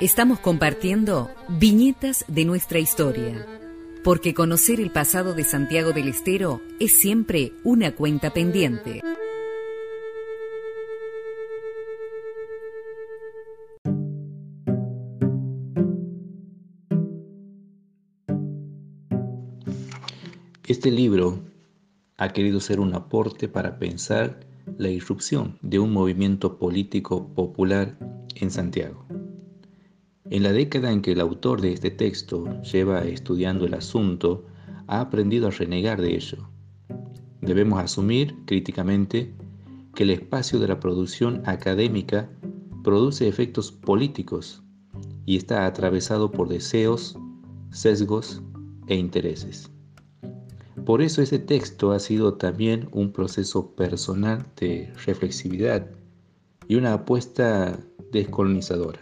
Estamos compartiendo viñetas de nuestra historia, porque conocer el pasado de Santiago del Estero es siempre una cuenta pendiente. Este libro ha querido ser un aporte para pensar la irrupción de un movimiento político popular en Santiago. En la década en que el autor de este texto lleva estudiando el asunto, ha aprendido a renegar de ello. Debemos asumir críticamente que el espacio de la producción académica produce efectos políticos y está atravesado por deseos, sesgos e intereses. Por eso ese texto ha sido también un proceso personal de reflexividad y una apuesta descolonizadora.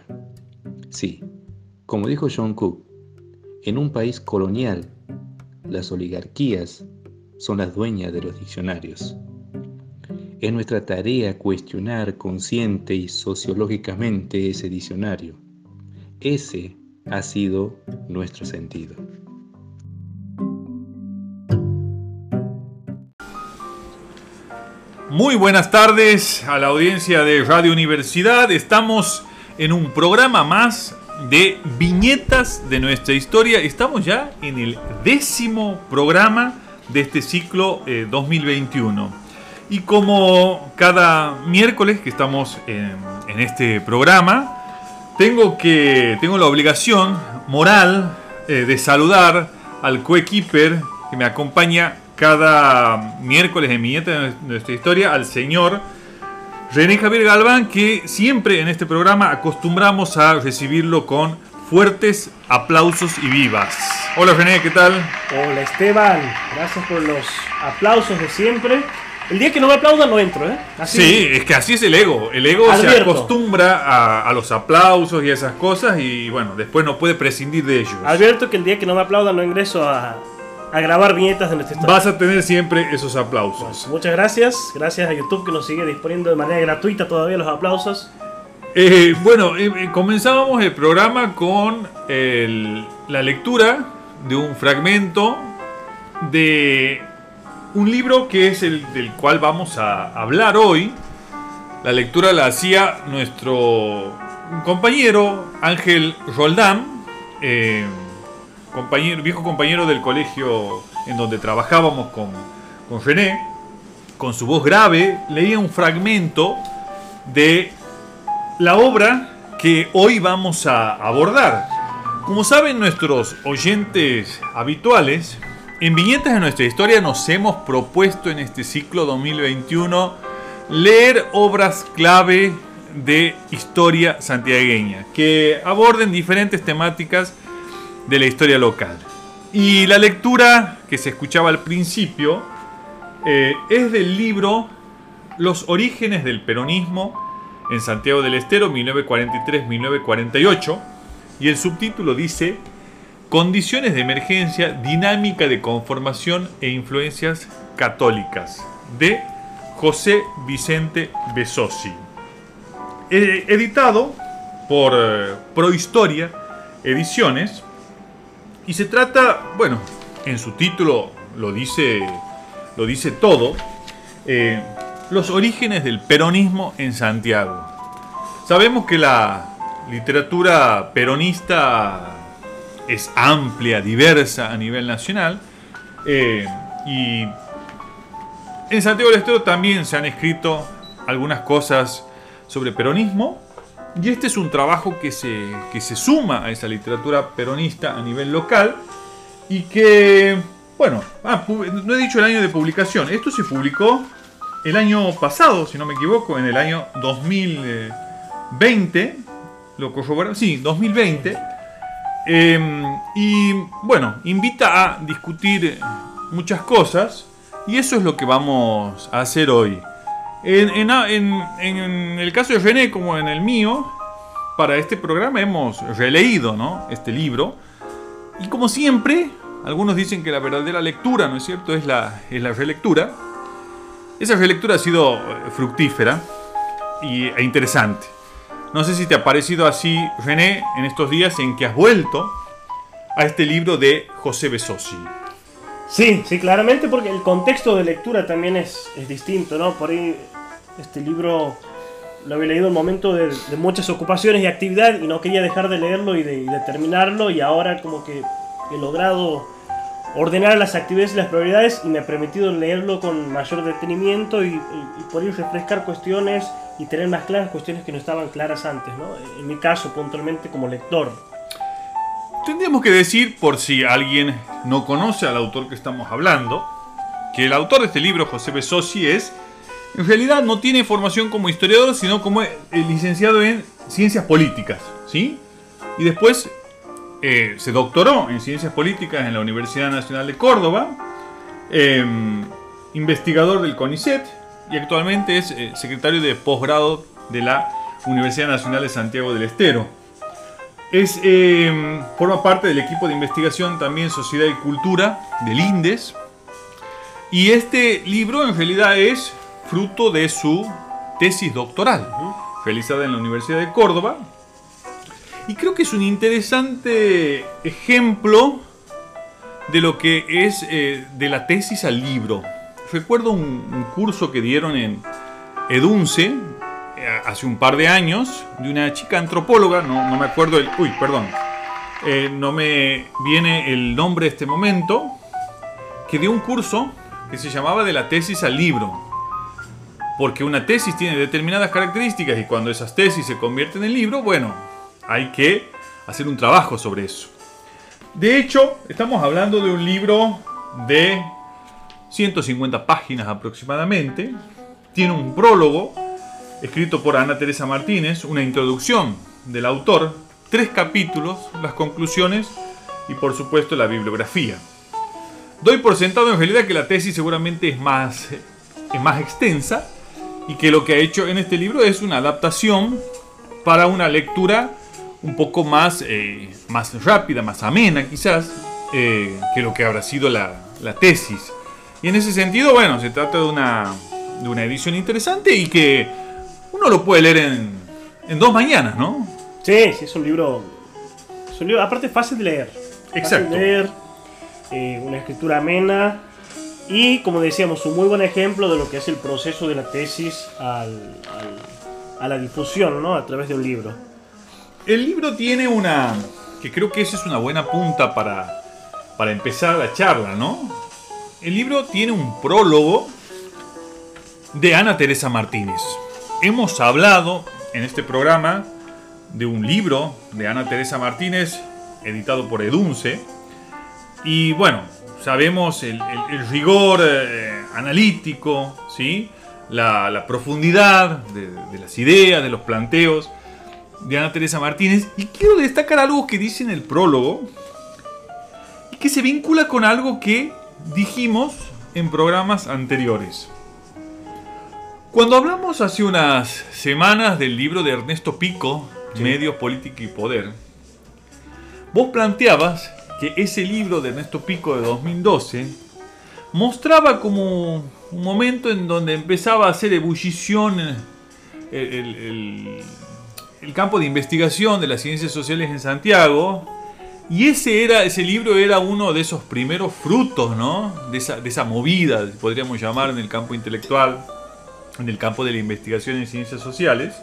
Sí, como dijo John Cook, en un país colonial, las oligarquías son las dueñas de los diccionarios. Es nuestra tarea cuestionar consciente y sociológicamente ese diccionario. Ese ha sido nuestro sentido. Muy buenas tardes a la audiencia de Radio Universidad. Estamos en un programa más de viñetas de nuestra historia. Estamos ya en el décimo programa de este ciclo 2021. Eh, y como cada miércoles que estamos en, este programa, tengo, que, tengo la obligación moral eh, de saludar al coequiper que me acompaña cada miércoles en Viñeta de nuestra historia al señor René Javier Galván, que siempre en este programa acostumbramos a recibirlo con fuertes aplausos y vivas. Hola René, ¿qué tal? Hola Esteban, gracias por los aplausos de siempre. El día que no me aplaudan no entro, ¿eh? Sí, es que así es el ego. El ego se acostumbra a, a, los aplausos y esas cosas y bueno, después no puede prescindir de ellos. Advierto que el día que no me aplaudan no ingreso a, a grabar viñetas de nuestra historia. Vas a tener siempre esos aplausos. muchas gracias. Gracias a YouTube que nos sigue disponiendo de manera gratuita todavía los aplausos. Eh, bueno, eh, eh, comenzábamos el programa con la lectura de un fragmento de un libro que es el del cual vamos a hablar hoy. La lectura la hacía nuestro compañero Ángel Roldán viejo compañero del colegio en donde trabajábamos con, con René, con su voz grave, leía un fragmento de la obra que hoy vamos a abordar. Como saben nuestros oyentes habituales, en Viñetas de nuestra historia nos hemos propuesto en este ciclo 2021 leer obras clave de historia santiagueña que aborden diferentes temáticas de la historia local. Y la lectura que se escuchaba al principio eh, es del libro Los orígenes del peronismo en Santiago del Estero 1943-1948 y el subtítulo dice Condiciones de emergencia, dinámica de conformación e influencias católicas de José Vicente Besosi. Eh, editado por eh, Prohistoria Ediciones y se trata, bueno, en su título lo dice, lo dice todo, eh, los orígenes del peronismo en Santiago. Sabemos que la literatura peronista es amplia, diversa a nivel nacional, eh, y en Santiago del Estero también se han escrito algunas cosas sobre peronismo, y este es un trabajo que se, se suma a esa literatura peronista a nivel local y que, bueno, ah, no he dicho el año de publicación, esto se publicó el año pasado, si no me equivoco, en el año 2020, lo corroboraron, sí, 2020, em, y bueno, invita a discutir muchas cosas y eso es lo que vamos a hacer hoy. En, el caso de René, como en el mío, para este programa hemos releído este libro. Y como siempre, algunos dicen que la verdadera lectura, ¿no es cierto?, es la, es la relectura. Esa relectura ha sido eh, fructífera y, e interesante. No sé si te ha parecido así, René, en estos días en que has vuelto a este libro de José Besosi. Sí, sí, claramente porque el contexto de lectura también es, es distinto, ¿no? Por ahí este libro lo había leído en un momento de, de, muchas ocupaciones y actividad y no quería dejar de leerlo y de, terminarlo y ahora como que he logrado ordenar las actividades y las prioridades y me ha permitido leerlo con mayor detenimiento y, poder refrescar cuestiones y tener más claras cuestiones que no estaban claras antes, ¿no? En mi caso puntualmente como lector. Tendríamos que decir, por si alguien no conoce al autor que estamos hablando, que el autor de este libro, José Besosi, es, en realidad no tiene formación como historiador, sino como licenciado en ciencias políticas, ¿sí? Y después eh, se doctoró en ciencias políticas en la Universidad Nacional de Córdoba, eh, investigador del CONICET y actualmente es eh, secretario de posgrado de la Universidad Nacional de Santiago del Estero. Es, eh, forma parte del equipo de investigación también Sociedad y Cultura del INDES. Y este libro en realidad es fruto de su tesis doctoral, realizada en la Universidad de Córdoba. Y creo que es un interesante ejemplo de lo que es eh, de la tesis al libro. Recuerdo un, un curso que dieron en Edunce, hace un par de años de una chica antropóloga, no, no me acuerdo el... Uy, perdón. Eh, no me viene el nombre de este momento, que dio un curso que se llamaba de la tesis al libro. Porque una tesis tiene determinadas características y cuando esas tesis se convierten en libro, bueno, hay que hacer un trabajo sobre eso. De hecho, estamos hablando de un libro de 150 páginas aproximadamente. Tiene un prólogo escrito por Ana Teresa Martínez, una introducción del autor, tres capítulos, las conclusiones y por supuesto la bibliografía. Doy por sentado en realidad que la tesis seguramente es más, es más extensa y que lo que ha hecho en este libro es una adaptación para una lectura un poco más, eh, más rápida, más amena quizás, eh, que lo que habrá sido la, la, tesis. Y en ese sentido, bueno, se trata de una, de una edición interesante y que uno lo puede leer en, en dos mañanas, ¿no? Sí, sí, es un libro. Es un libro, aparte, fácil de leer. Exacto. Fácil de leer, eh, una escritura amena. Y como decíamos, un muy buen ejemplo de lo que es el proceso de la tesis al, al, a la difusión, ¿no? A través de un libro. El libro tiene una. que creo que esa es una buena punta para, para empezar la charla, ¿no? El libro tiene un prólogo de Ana Teresa Martínez hemos hablado en este programa de un libro de Ana Teresa Martínez, editado por Edunce. Y bueno, sabemos el, el, el rigor eh, analítico, ¿sí? la, la profundidad de, de, las ideas, de los planteos de Ana Teresa Martínez. Y quiero destacar algo que dice en el prólogo y que se vincula con algo que dijimos en programas anteriores. Cuando hablamos hace unas semanas del libro de Ernesto Pico, sí. Medios, Política y Poder, vos planteabas que ese libro de Ernesto Pico de 2012 mostraba como un momento en donde empezaba a hacer ebullición el, el, el, el campo de investigación de las ciencias sociales en Santiago, y ese, era, ese libro era uno de esos primeros frutos, ¿no? De esa, de esa movida, podríamos llamar, en el campo intelectual en el campo de la investigación en ciencias sociales.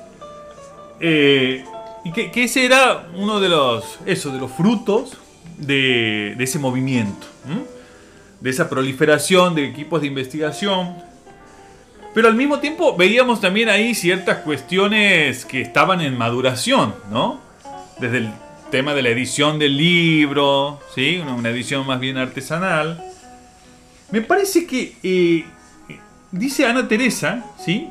Eh, y que, que, ese era uno de los, eso, de los frutos de, ese movimiento, de esa proliferación de equipos de investigación. Pero al mismo tiempo veíamos también ahí ciertas cuestiones que estaban en maduración, ¿no? Desde el tema de la edición del libro, ¿sí? una, una edición más bien artesanal. Me parece que eh, dice Ana Teresa, ¿sí?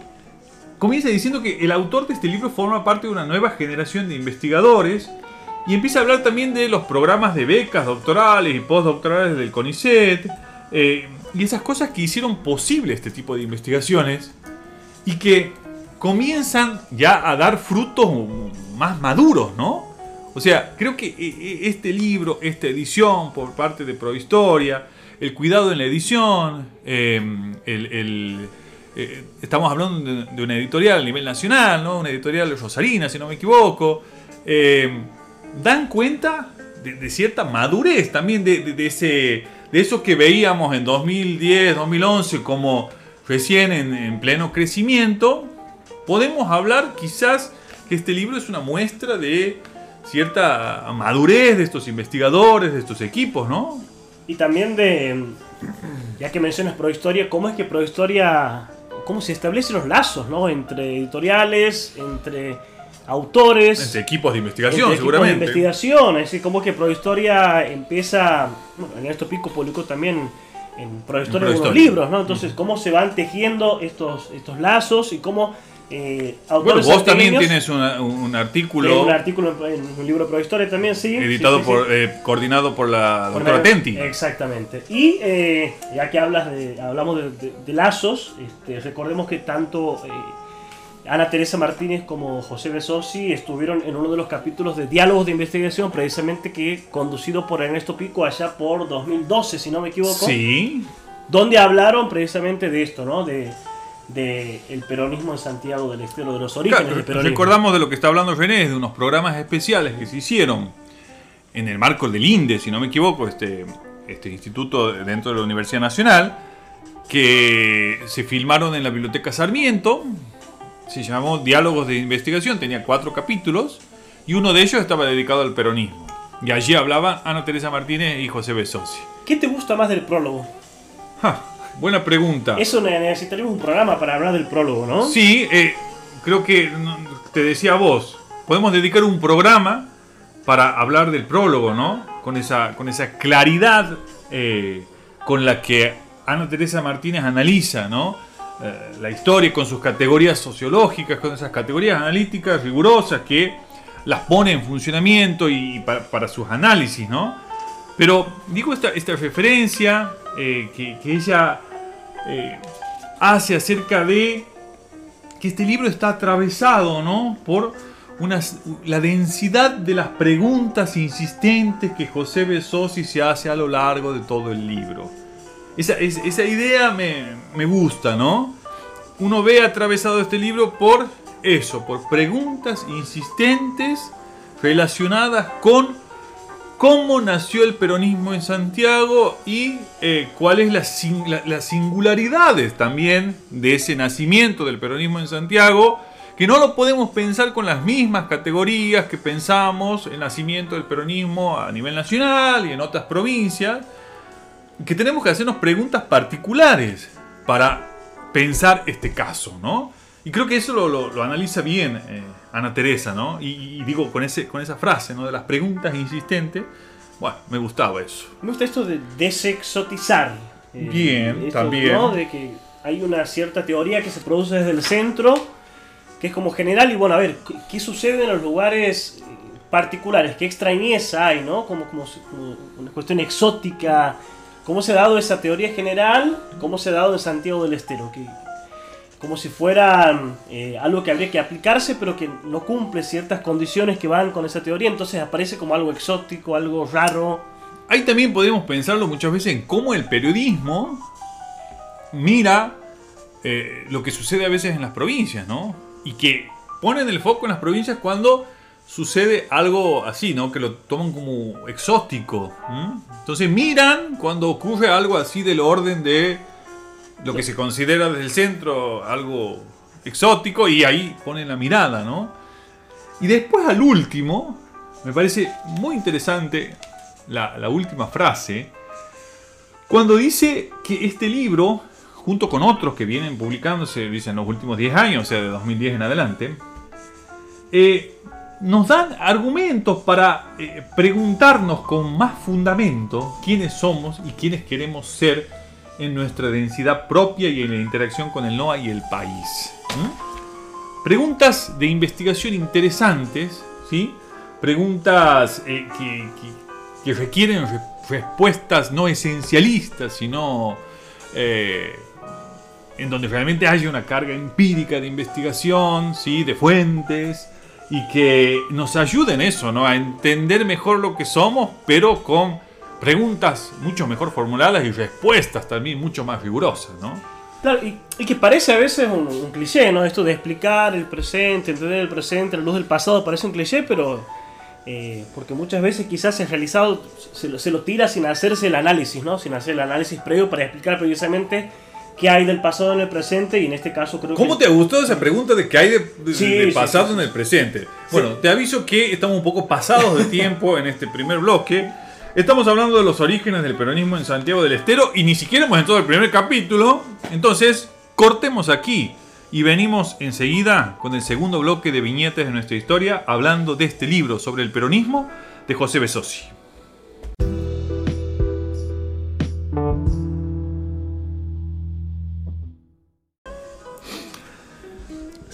Comienza diciendo que el autor de este libro forma parte de una nueva generación de investigadores y empieza a hablar también de los programas de becas doctorales y postdoctorales del CONICET eh, y esas cosas que hicieron posible este tipo de investigaciones y que comienzan ya a dar frutos más maduros, ¿no? O sea, creo que eh, este libro, esta edición por parte de Prohistoria, el cuidado en la edición, eh, el, eh, estamos hablando de, una editorial a nivel nacional, ¿no? Una editorial rosarina, si no me equivoco. Eh, dan cuenta de, cierta madurez también de, ese, de eso que veíamos en 2010, 2011 como recién en, pleno crecimiento. Podemos hablar quizás que este libro es una muestra de cierta madurez de estos investigadores, de estos equipos, ¿no? Y también de, ya que mencionas Prohistoria, ¿cómo es que Prohistoria cómo se establecen los lazos, ¿no? Entre editoriales, entre autores. Entre equipos de investigación, seguramente. Equipos de investigación, es decir, como que Prohistoria empieza. Bueno, en esto Pico publicó también en Prohistoria algunos libros, ¿no? Entonces, cómo se van tejiendo estos, estos lazos y cómo eh, bueno, vos también tienes un artículo. un artículo en un libro pro historia también, sí. Editado por, eh, coordinado por la doctora Tenti. Exactamente. Y eh, ya que hablas de, hablamos de, lazos, este, recordemos que tanto Ana Teresa Martínez como José Besosi estuvieron en uno de los capítulos de Diálogos de Investigación, precisamente que conducido por Ernesto Pico allá por 2012, si no me equivoco. Sí. Donde hablaron precisamente de esto, ¿no? De del peronismo en Santiago del Estero, de los orígenes del peronismo. Recordamos de lo que está hablando René, de unos programas especiales que se hicieron en el marco del INDE, si no me equivoco, este, este instituto dentro de la Universidad Nacional, que se filmaron en la Biblioteca Sarmiento, se llamó Diálogos de Investigación, tenía cuatro capítulos, y uno de ellos estaba dedicado al peronismo. Y allí hablaban Ana Teresa Martínez y José Besosi. ¿Qué te gusta más del prólogo? Buena pregunta. Eso necesitaríamos un programa para hablar del prólogo, ¿no? Sí, eh, creo que te decía vos, podemos dedicar un programa para hablar del prólogo, ¿no? Con esa, con esa claridad eh, con la que Ana Teresa Martínez analiza, ¿no? Eh, la historia con sus categorías sociológicas, con esas categorías analíticas rigurosas que las pone en funcionamiento y, para, sus análisis, ¿no? Pero digo esta, esta referencia que, que, ella eh, hace acerca de que este libro está atravesado ¿no? por la densidad de las preguntas insistentes que José Besosi se hace a lo largo de todo el libro. Esa, esa idea me, me gusta, ¿no? Uno ve atravesado este libro por eso, por preguntas insistentes relacionadas con cómo nació el peronismo en Santiago y eh, cuáles las singularidades también de ese nacimiento del peronismo en Santiago, que no lo podemos pensar con las mismas categorías que pensamos el nacimiento del peronismo a nivel nacional y en otras provincias, que tenemos que hacernos preguntas particulares para pensar este caso, ¿no? Y creo que eso lo, analiza bien eh, Ana Teresa, ¿no? Y, digo con, ese, con esa frase, ¿no? De las preguntas insistentes. Bueno, me gustaba eso. Me gusta esto de desexotizar. Eh, bien, también. ¿no? De que hay una cierta teoría que se produce desde el centro, que es como general, y bueno, a ver, ¿qué, sucede en los lugares eh, particulares? ¿Qué extrañeza hay, ¿no? Como, como, como una cuestión exótica. ¿Cómo se ha dado esa teoría general? ¿Cómo se ha dado en Santiago del Estero? ¿Qué, como si fuera eh, algo que habría que aplicarse, pero que no cumple ciertas condiciones que van con esa teoría, entonces aparece como algo exótico, algo raro. Ahí también podemos pensarlo muchas veces en cómo el periodismo mira eh, lo que sucede a veces en las provincias, ¿no? Y que ponen el foco en las provincias cuando sucede algo así, ¿no? Que lo toman como exótico. Entonces miran cuando ocurre algo así del orden de lo que se considera desde el centro algo exótico y ahí ponen la mirada, ¿no? Y después al último, me parece muy interesante la, última frase, cuando dice que este libro, junto con otros que vienen publicándose, en los últimos 10 años, o sea, de 2010 en adelante, eh, nos dan argumentos para eh, preguntarnos con más fundamento quiénes somos y quiénes queremos ser en nuestra densidad propia y en la interacción con el NOA y el país. Preguntas de investigación interesantes, ¿sí? preguntas eh, que, requieren respuestas no esencialistas, sino eh, en donde realmente haya una carga empírica de investigación, ¿sí? de fuentes, y que nos ayuden eso, ¿no? a entender mejor lo que somos, pero con preguntas mucho mejor formuladas y respuestas también mucho más rigurosas, ¿no? Claro, y, que parece a veces un, cliché, ¿no? Esto de explicar el presente, entender el presente, la luz del pasado, parece un cliché, pero eh, porque muchas veces quizás realizado se lo, se lo tira sin hacerse el análisis, ¿no? Sin hacer el análisis previo para explicar precisamente qué hay del pasado en el presente y en este caso creo ¿Cómo que... te gustó esa pregunta de qué hay de, de- Sí, de sí, pasado sí, en el presente? Bueno, te aviso que estamos un poco pasados de tiempo en este primer bloque. Estamos hablando de los orígenes del peronismo en Santiago del Estero y ni siquiera hemos entrado al primer capítulo. Entonces, cortemos aquí y venimos enseguida con el segundo bloque de viñetas de nuestra historia hablando de este libro sobre el peronismo de José Besosi.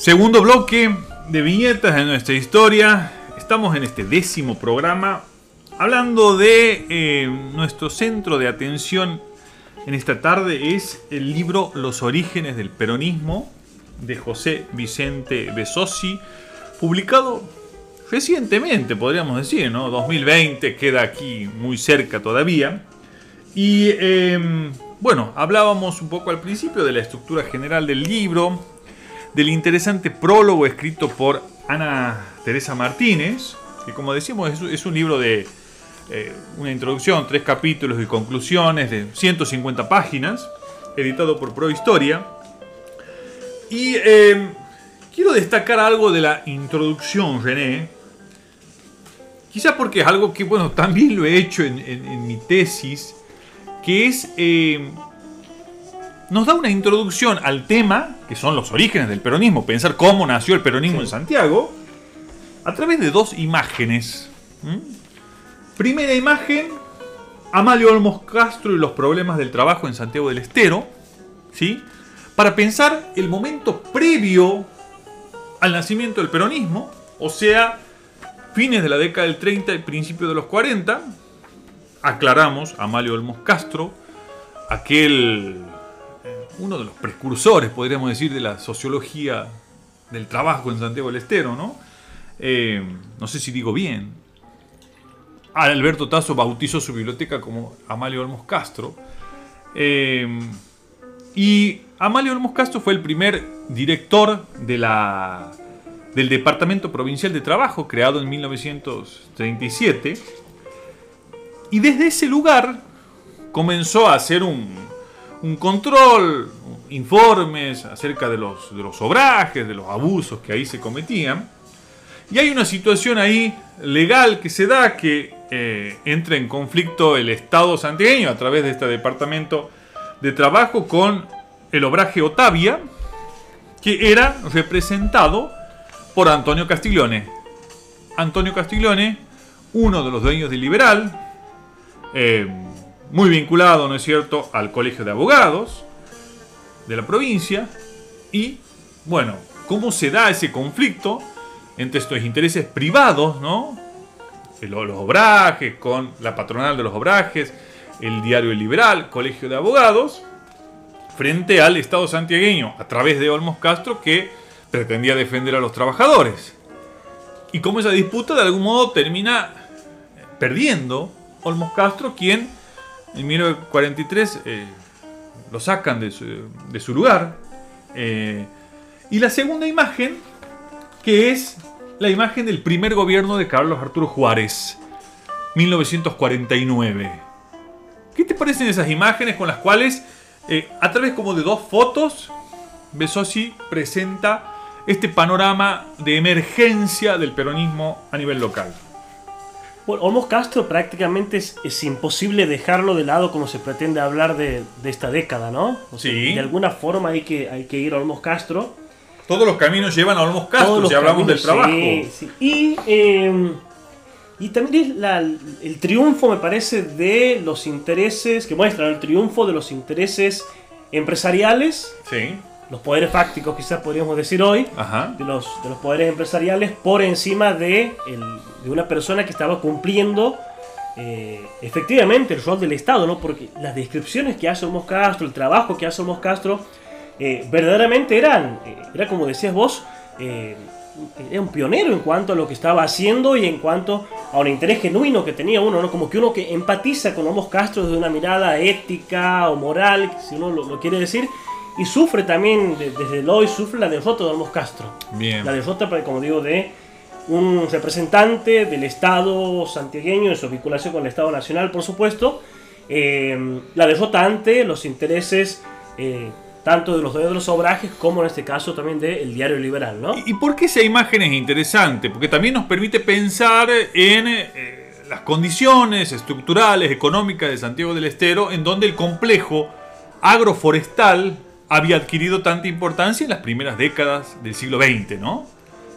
Segundo bloque de viñetas de nuestra historia. Estamos en este décimo programa hablando de eh, nuestro centro de atención en esta tarde es el libro Los orígenes del peronismo de José Vicente Besosi, publicado recientemente, podríamos decir, ¿no? 2020 queda aquí muy cerca todavía. Y eh, bueno, hablábamos un poco al principio de la estructura general del libro, del interesante prólogo escrito por Ana Teresa Martínez, que como decimos es, un libro de eh, una introducción, tres capítulos y conclusiones de 150 páginas, editado por Prohistoria. Y eh, quiero destacar algo de la introducción, René, quizás porque es algo que, bueno, también lo he hecho en, mi tesis, que es... eh, nos da una introducción al tema, que son los orígenes del peronismo, pensar cómo nació el peronismo en Santiago, a través de dos imágenes. Primera imagen, Amalio Olmos Castro y los problemas del trabajo en Santiago del Estero, ¿sí? Para pensar el momento previo al nacimiento del peronismo, o sea, fines de la década del 30 y principios de los 40. Aclaramos, Amalio Olmos Castro, aquel uno de los precursores, podríamos decir, de la sociología del trabajo en Santiago del Estero, ¿no? Eh, no sé si digo bien. Alberto Tasso bautizó su biblioteca como Amalio Olmos Castro. Eh, y Amalio Olmos Castro fue el primer director de la, del Departamento Provincial de Trabajo, creado en 1937. Y desde ese lugar comenzó a hacer un, un control, informes acerca de los, de los de los abusos que ahí se cometían. Y hay una situación ahí legal que se da que eh, entra en conflicto el Estado santiagueño a través de este departamento de trabajo con el obraje Otavia, que era representado por Antonio Castiglione. Antonio Castiglione, uno de los dueños de Liberal, eh, muy vinculado, ¿no es cierto?, al Colegio de Abogados de la provincia. Y, bueno, ¿cómo se da ese conflicto entre estos intereses privados, ¿no? Los obrajes, con la patronal de los obrajes, el diario Liberal, Colegio de Abogados, frente al Estado santiagueño, a través de Olmos Castro, que pretendía defender a los trabajadores. Y cómo esa disputa de algún modo termina perdiendo Olmos Castro, quien en 1943 eh, lo sacan de su, lugar. Eh, y la segunda imagen, que es la imagen del primer gobierno de Carlos Arturo Juárez, 1949. ¿Qué te parecen esas imágenes con las cuales, eh, a través como de dos fotos, Besosi presenta este panorama de emergencia del peronismo a nivel local? Bueno, Olmos Castro prácticamente es, es imposible dejarlo de lado como se pretende hablar de, de esta década, ¿no? O sea, Sí. De alguna forma hay que, hay que ir a Olmos Castro. Todos los caminos llevan a Olmos Castro, si hablamos del trabajo. sí, sí. Y, eh, y también es la- el triunfo, me parece, de los intereses, que muestran el triunfo de los intereses empresariales, Sí, los poderes fácticos quizás podríamos decir hoy, ajá. de los, de los poderes empresariales por encima de, el- de una persona que estaba cumpliendo eh, efectivamente el rol del Estado, ¿no? Porque las descripciones que hace Olmos Castro, el trabajo que hace Olmos Castro, eh, verdaderamente eran, eh, era como decías vos, eh, era un pionero en cuanto a lo que estaba haciendo y en cuanto a un interés genuino que tenía uno, ¿no? Como que uno que empatiza con Olmos Castro desde una mirada ética o moral, si uno lo, lo quiere decir, y sufre también, de- desde el hoy, sufre la derrota de Olmos Castro. Bien. La derrota, pues, como digo, de un representante del Estado santiagueño en su vinculación con el Estado Nacional, por supuesto. Eh, la derrota ante los intereses eh, tanto de los dueños de los obrajes como en este caso también del diario liberal, ¿no? ¿Y por qué esa imagen es interesante? Porque también nos permite pensar en eh, las condiciones estructurales, económicas de Santiago del Estero, en donde el complejo agroforestal había adquirido tanta importancia en las primeras décadas del siglo XX, ¿no?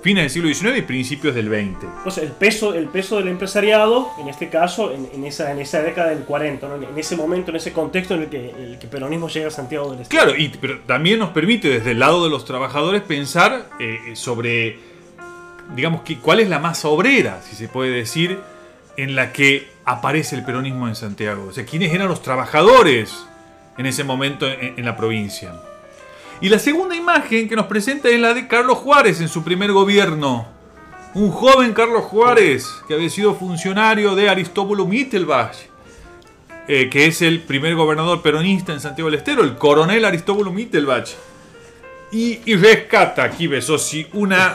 Fines del siglo XIX y principios del XX. Pues el peso, el peso del empresariado, en este caso, en, en esa, en esa década del 40, ¿no? en ese momento, en ese contexto en el que el que peronismo llega a Santiago del Estero. Claro, y, pero también nos permite desde el lado de los trabajadores pensar eh, sobre, digamos, que, cuál es la masa obrera, si se puede decir, en la que aparece el peronismo en Santiago. O sea, quiénes eran los trabajadores en ese momento en, la provincia. Y la segunda imagen que nos presenta es la de Carlos Juárez en su primer gobierno. Un joven Carlos Juárez que había sido funcionario de Aristóbulo Mittelbach, eh, que es el primer gobernador peronista en Santiago del Estero, el coronel Aristóbulo Mittelbach. Y, rescata aquí Besosi una,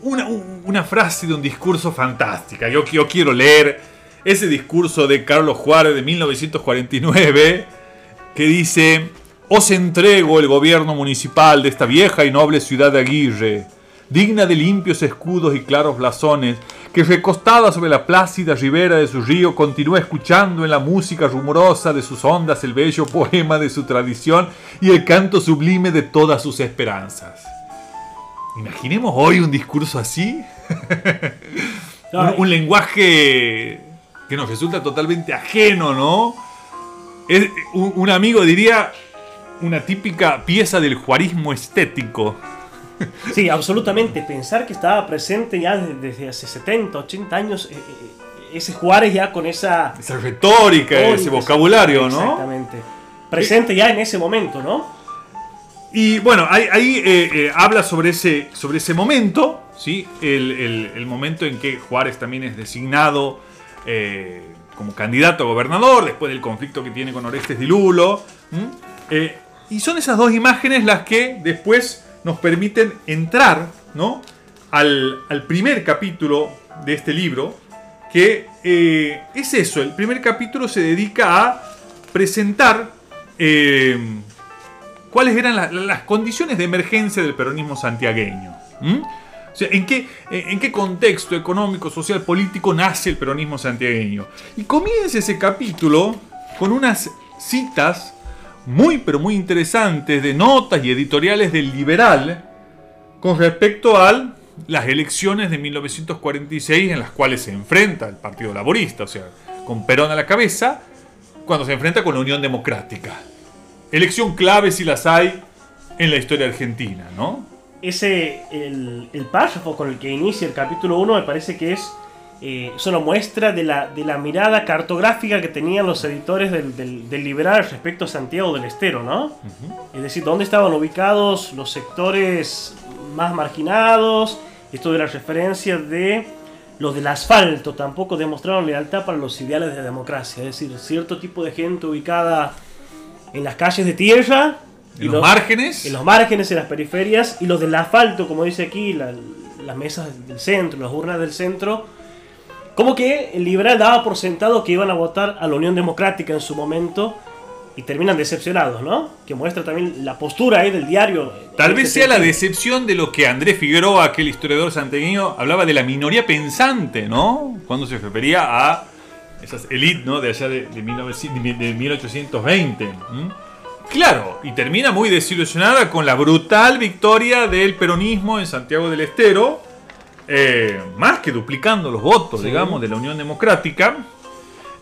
una, una frase de un discurso fantástica. Yo quiero leer ese discurso de Carlos Juárez de 1949 que dice, os entrego el gobierno municipal de esta vieja y noble ciudad de Aguirre, digna de limpios escudos y claros blasones, que recostada sobre la plácida ribera de su río continúa escuchando en la música rumorosa de sus ondas el bello poema de su tradición y el canto sublime de todas sus esperanzas. Imaginemos hoy un discurso así, un, un lenguaje que nos resulta totalmente ajeno, ¿no? Es- un, amigo diría una típica pieza del juarismo estético. Sí, absolutamente. Pensar que estaba presente ya desde, hace 70, 80 años, eh, eh, ese Juárez ya con esa... Esa retórica, ese ese- vocabulario, ¿no? Exactamente. Presente ya en ese momento, ¿no? Y bueno, ahí, ahí, eh, eh, habla sobre ese, sobre ese momento, ¿sí? El, el- el momento en que Juárez también es designado como candidato a gobernador, después del conflicto que tiene con Orestes de Lulo. ¿m? Eh, y son esas dos imágenes las que después nos permiten entrar ¿no? al, al primer capítulo de este libro, que eh, es eso, el primer capítulo se dedica a presentar... eh, cuáles eran la- la- las condiciones de emergencia del peronismo santiagueño. O sea, ¿en qué, ¿en qué contexto económico, social, político nace el peronismo santiagueño? Y comienza ese capítulo con unas citas muy, pero muy interesantes de notas y editoriales del Liberal con respecto a las elecciones de 1946 en las cuales se enfrenta el Partido Laborista, o sea, con Perón a la cabeza, cuando se enfrenta con la Unión Democrática. Elección clave si las hay en la historia argentina, ¿no? Ese, el, el párrafo con el que inicia el capítulo 1 me parece que es eh, solo muestra de la, de la mirada cartográfica que tenían los editores del, del, del Liberal respecto a Santiago del Estero, ¿no? Es decir, dónde estaban ubicados los sectores más marginados, esto de la referencia de los del asfalto, tampoco demostraron lealtad para los ideales de democracia, es decir, cierto tipo de gente ubicada en las calles de tierra, En los márgenes. en los márgenes, en las periferias, y los del asfalto, como dice aquí, la- las mesas del centro, las urnas del centro, como que el liberal daba por sentado que iban a votar a la Unión Democrática en su momento, y terminan decepcionados, ¿no? Que muestra también la postura ahí del diario. Tal vez este sea la sentido. decepción de lo que Andrés Figueroa, aquel historiador santiagueño, hablaba de la minoría pensante, ¿no? Cuando se refería a esas élites, ¿no? De allá de, de 1900 de 1820. ¿m? Claro, y termina muy desilusionada con la brutal victoria del peronismo en Santiago del Estero, eh, más que duplicando los votos, digamos, de la Unión Democrática.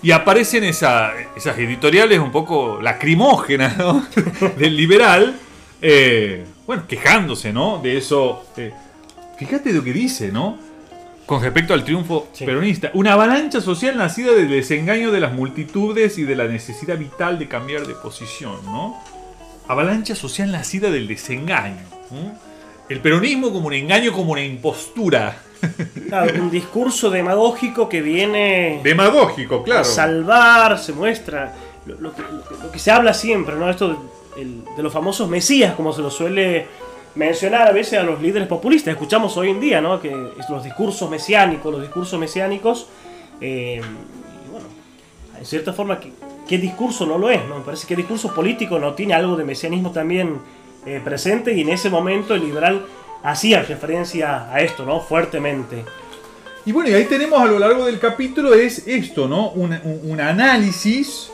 Y aparecen esa- esas editoriales un poco lacrimógenas ¿no? del liberal, eh, bueno, quejándose, ¿no? De eso. eh, fíjate lo que dice, ¿no? Con respecto al triunfo Sí. peronista. Una avalancha social nacida del desengaño de las multitudes y de la necesidad vital de cambiar de posición, ¿no? Avalancha social nacida del desengaño. ¿no? El peronismo como un engaño, como una impostura. Claro, un discurso demagógico que viene Demagógico, claro. a salvar, se muestra lo, lo que, lo se habla siempre, ¿no? Esto de los famosos mesías, como se lo suele mencionar a veces a los líderes populistas. Escuchamos hoy en día ¿no? que los discursos mesiánicos, los discursos mesiánicos, eh, bueno, en cierta forma, ¿qué, discurso no lo es? ¿no? Me parece que el discurso político no tiene algo de mesianismo también eh, presente y en ese momento el liberal hacía referencia a esto, ¿no? Fuertemente. Y bueno, y ahí tenemos a lo largo del capítulo es esto, ¿no? Un, análisis,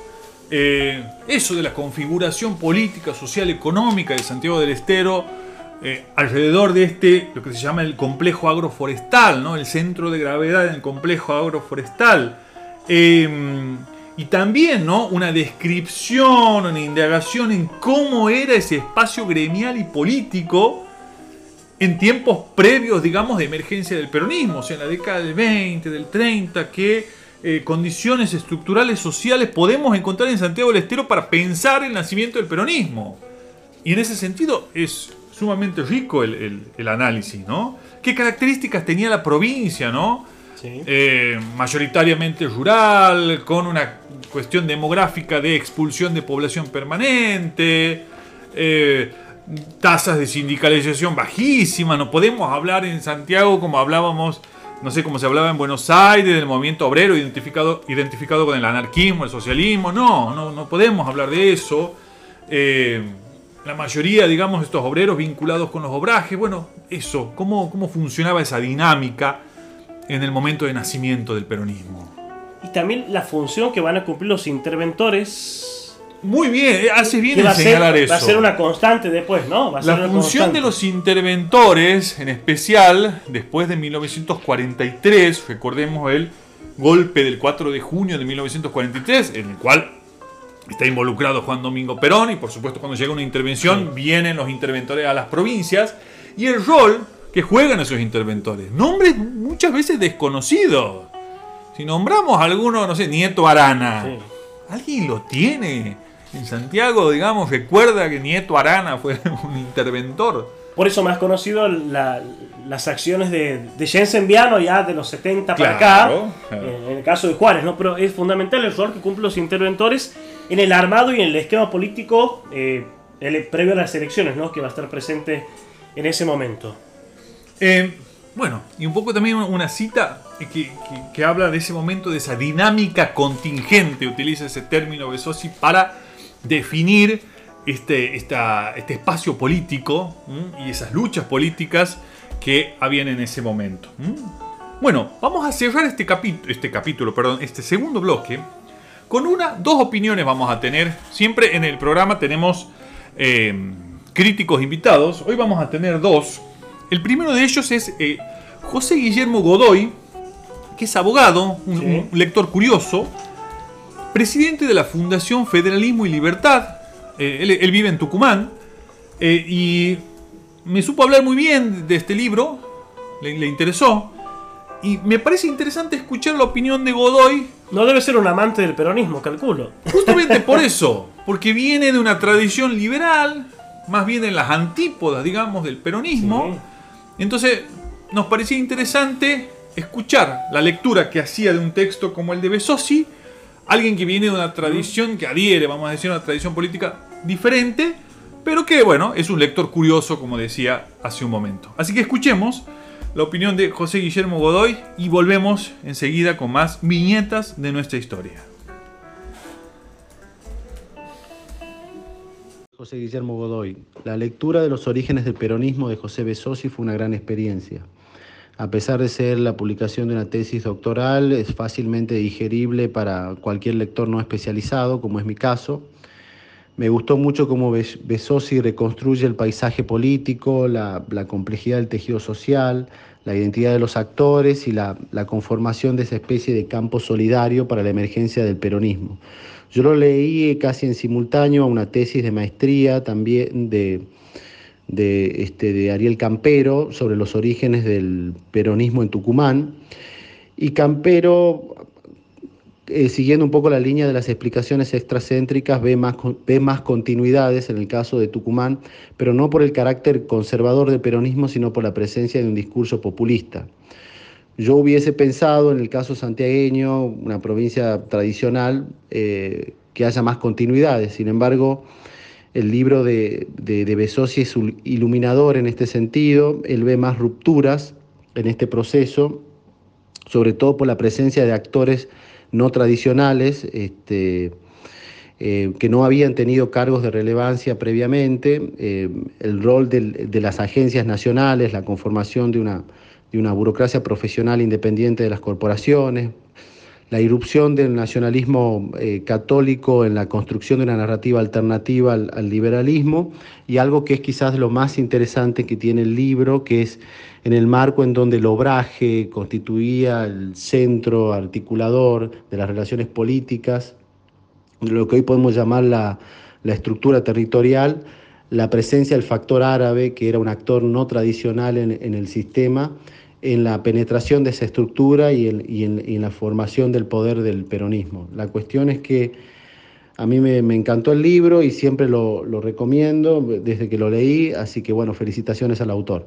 eh, eso de la configuración política, social, económica de Santiago del Estero, eh, alrededor de este, lo que se llama el complejo agroforestal, ¿no? El centro de gravedad en el complejo agroforestal. Em, y también, ¿no? Una descripción, una indagación en cómo era ese espacio gremial y político en tiempos previos, digamos, de emergencia del peronismo, o sea, en la década del 20, del 30, qué eh, condiciones estructurales sociales podemos encontrar en Santiago del Estero para pensar el nacimiento del peronismo. Y en ese sentido es sumamente rico el, análisis, ¿no? ¿Qué características tenía la provincia, ¿no? Eh, mayoritariamente rural, con una cuestión demográfica de expulsión de población permanente, eh, tasas de sindicalización bajísimas, no podemos hablar en Santiago como hablábamos, no sé cómo se hablaba en Buenos Aires, del movimiento obrero identificado, identificado con el anarquismo, el socialismo, no, no, no podemos hablar de eso. Eh, la mayoría, digamos, de estos obreros vinculados con los obrajes, bueno, eso, cómo, cómo funcionaba esa dinámica en el momento de nacimiento del peronismo. Y también la función que van a cumplir los interventores muy bien, eh, hace bien en señalar eso. Va a ser una constante después, ¿no? la función de los interventores, en especial después de 1943, recordemos el golpe del 4 de junio de 1943, en el cual está involucrado Juan Domingo Perón y por supuesto cuando llega una intervención vienen los interventores a las provincias y el rol que juegan esos interventores. Nombres muchas veces desconocidos. Si nombramos a alguno, no sé, Nieto Arana, ¿alguien lo tiene? En Santiago, digamos, recuerda que Nieto Arana fue un interventor. Por eso más conocido las acciones de, de Jensen Viano ya de los 70 para acá, En, el caso de Juárez, ¿no? Pero es fundamental el rol que cumplen los interventores en el armado y en el esquema político eh, previo a las elecciones, ¿no? Que va a estar presente en ese momento. Eh, bueno, y un poco también una cita que, que, habla de ese momento, de esa dinámica contingente, utiliza ese término Besosi para definir este, este espacio político y esas luchas políticas que habían en ese momento. Bueno, vamos a cerrar este, este capítulo, perdón, este segundo bloque, con una, dos opiniones vamos a tener. Siempre en el programa tenemos em, críticos invitados, hoy vamos a tener dos. El primero de ellos es eh, José Guillermo Godoy, que es abogado, un lector curioso, presidente de la Fundación Federalismo y Libertad. Eh, él, vive en Tucumán eh, y me supo hablar muy bien de este libro, le, interesó. Y me parece interesante escuchar la opinión de Godoy. No debe ser un amante del peronismo, calculo. Justamente por eso, porque viene de una tradición liberal, más bien en las antípodas, digamos, del peronismo. Entonces, nos parecía interesante escuchar la lectura que hacía de un texto como el de Besosi alguien que viene de una tradición que adhiere, vamos a decir, a una tradición política diferente, pero que, bueno, es un lector curioso, como decía hace un momento. Así que escuchemos la opinión de José Guillermo Godoy y volvemos enseguida con más viñetas de nuestra historia. José Guillermo Godoy. La lectura de los orígenes del peronismo de José Besosi fue una gran experiencia. A pesar de ser la publicación de una tesis doctoral, es fácilmente digerible para cualquier lector no especializado, como es mi caso. Me gustó mucho cómo Besosi reconstruye el paisaje político, la, complejidad del tejido social, la identidad de los actores y la, conformación de esa especie de campo solidario para la emergencia del peronismo. Yo lo leí casi en simultáneo a una tesis de maestría también de, este, de Ariel Campero sobre los orígenes del peronismo en Tucumán. Y Campero, eh, siguiendo un poco la línea de las explicaciones extracéntricas, ve más, ve más continuidades en el caso de Tucumán, pero no por el carácter conservador del peronismo, sino por la presencia de un discurso populista. Yo hubiese pensado en el caso santiagueño, una provincia tradicional, eh, que haya más continuidades. Sin embargo, El libro de, de, es iluminador en este sentido, él ve más rupturas en este proceso, sobre todo por la presencia de actores no tradicionales, este, eh, que no habían tenido cargos de relevancia previamente, eh, el rol de las agencias nacionales, la conformación de una, de una burocracia profesional independiente de las corporaciones, la irrupción del nacionalismo eh, católico en la construcción de una narrativa alternativa al, al, liberalismo y algo que es quizás lo más interesante que tiene el libro, que es en el marco en donde el obraje constituía el centro articulador de las relaciones políticas, lo que hoy podemos llamar la, la estructura territorial, la presencia del factor árabe, que era un actor no tradicional en, el sistema, en la penetración de esa estructura y en, la formación del poder del peronismo. La cuestión es que a mí me, me encantó el libro y siempre lo, lo, recomiendo desde que lo leí, así que bueno, felicitaciones al autor.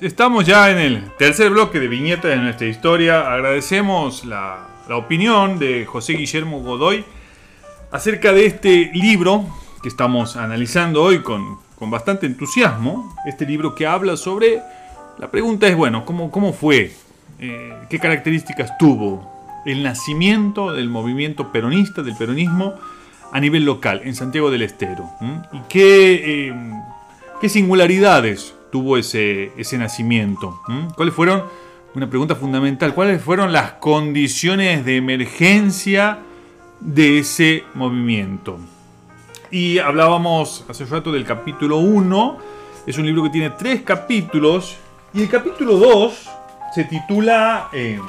Estamos ya en el tercer bloque de viñetas de nuestra historia. Agradecemos la, la opinión de José Guillermo Godoy acerca de este libro que estamos analizando hoy con, con, bastante entusiasmo, este libro que habla sobre, la pregunta es, bueno, ¿cómo, cómo fue? Eh, ¿Qué características tuvo el nacimiento del movimiento peronista, del peronismo, a nivel local, en Santiago del Estero? ¿Mm? ¿Y qué, eh, qué, singularidades tuvo ese, ese nacimiento? ¿Cuáles fueron, una pregunta fundamental, cuáles fueron las condiciones de emergencia? de ese movimiento. Y hablábamos hace rato del capítulo 1, es un libro que tiene tres capítulos, y el capítulo 2 se titula eh,